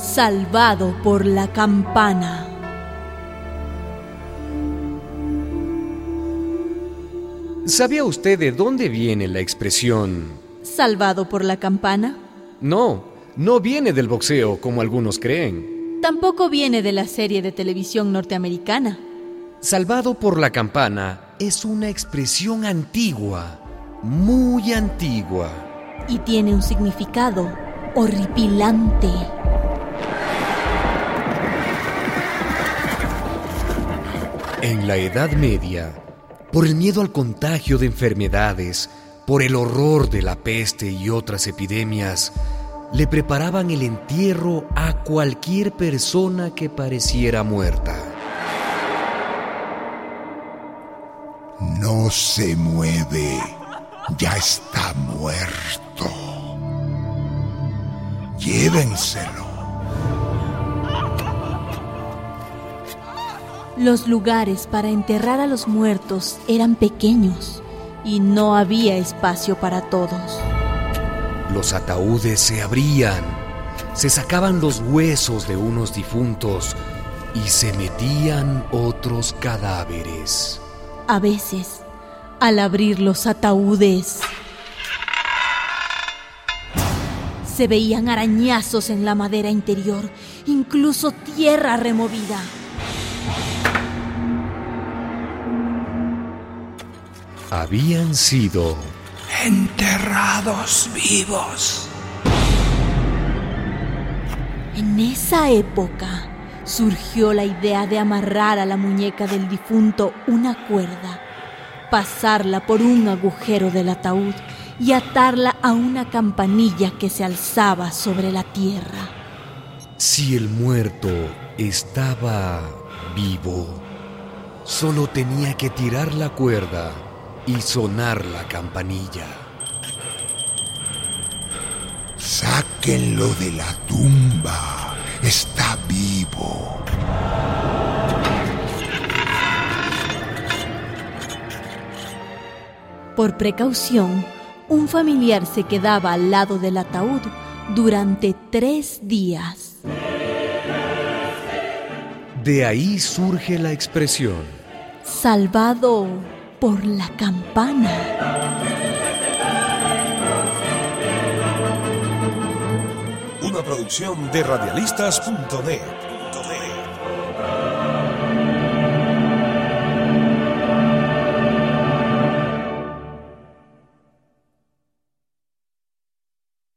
Salvado por la campana. ¿Sabía usted de dónde viene la expresión ¿Salvado por la campana? No, no viene del boxeo como algunos creen. Tampoco viene de la serie de televisión norteamericana. Salvado por la campana es una expresión antigua, muy antigua. Y tiene un significado horripilante. En la Edad Media, por el miedo al contagio de enfermedades, por el horror de la peste y otras epidemias, le preparaban el entierro a cualquier persona que pareciera muerta. No se mueve, ya está muerto. Llévenselo. Los lugares para enterrar a los muertos eran pequeños y no había espacio para todos. Los ataúdes se abrían, se sacaban los huesos de unos difuntos y se metían otros cadáveres. A veces, al abrir los ataúdes, se veían arañazos en la madera interior, incluso tierra removida. Habían sido Enterrados vivos. En esa época surgió la idea de amarrar a la muñeca del difunto una cuerda, pasarla por un agujero del ataúd y atarla a una campanilla que se alzaba sobre la tierra. Si el muerto estaba vivo, solo tenía que tirar la cuerda y sonar la campanilla. Sáquenlo de la tumba. Está vivo. Por precaución, un familiar se quedaba al lado del ataúd durante tres días. De ahí surge la expresión. Salvado por la campana. Una producción de radialistas.net.